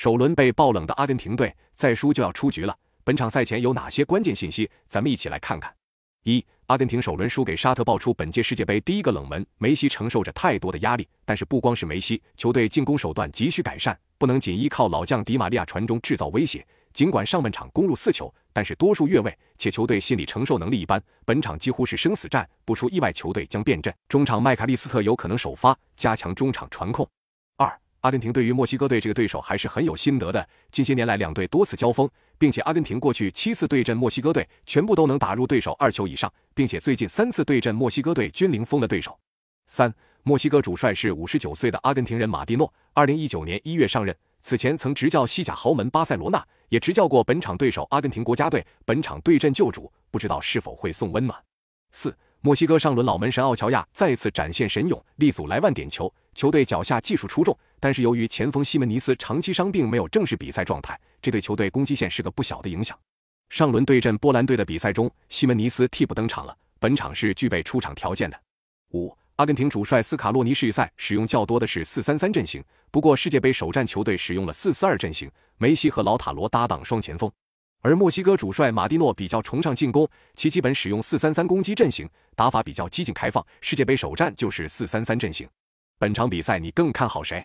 首轮被爆冷的阿根廷队再输就要出局了。本场赛前有哪些关键信息？咱们一起来看看。一、阿根廷首轮输给沙特，爆出本届世界杯第一个冷门。梅西承受着太多的压力，但是不光是梅西，球队进攻手段急需改善，不能仅依靠老将迪玛利亚传中制造威胁。尽管上半场攻入四球，但是多数越位，且球队心理承受能力一般。本场几乎是生死战，不出意外，球队将变阵。中场麦卡利斯特有可能首发，加强中场传控。阿根廷对于墨西哥队这个对手还是很有心得的。近些年来，两队多次交锋，并且阿根廷过去七次对阵墨西哥队，全部都能打入对手二球以上，并且最近三次对阵墨西哥队均零封的对手。三，墨西哥主帅是五十九岁的阿根廷人马蒂诺，二零一九年一月上任，此前曾执教西甲豪门巴塞罗那，也执教过本场对手阿根廷国家队。本场对阵旧主，不知道是否会送温暖。四。墨西哥上轮老门神奥乔亚再次展现神勇，力阻莱万点球。球队脚下技术出众，但是由于前锋西门尼斯长期伤病，没有正式比赛状态，这对球队攻击线是个不小的影响。上轮对阵波兰队的比赛中，西门尼斯替补登场了，本场是具备出场条件的。五，阿根廷主帅斯卡洛尼世预赛使用较多的是四三三阵型，不过世界杯首战球队使用了四四二阵型，梅西和老塔罗搭档双前锋。而墨西哥主帅马蒂诺比较崇尚进攻，其基本使用四三三攻击阵型，打法比较激进开放。世界杯首战就是四三三阵型。本场比赛你更看好谁？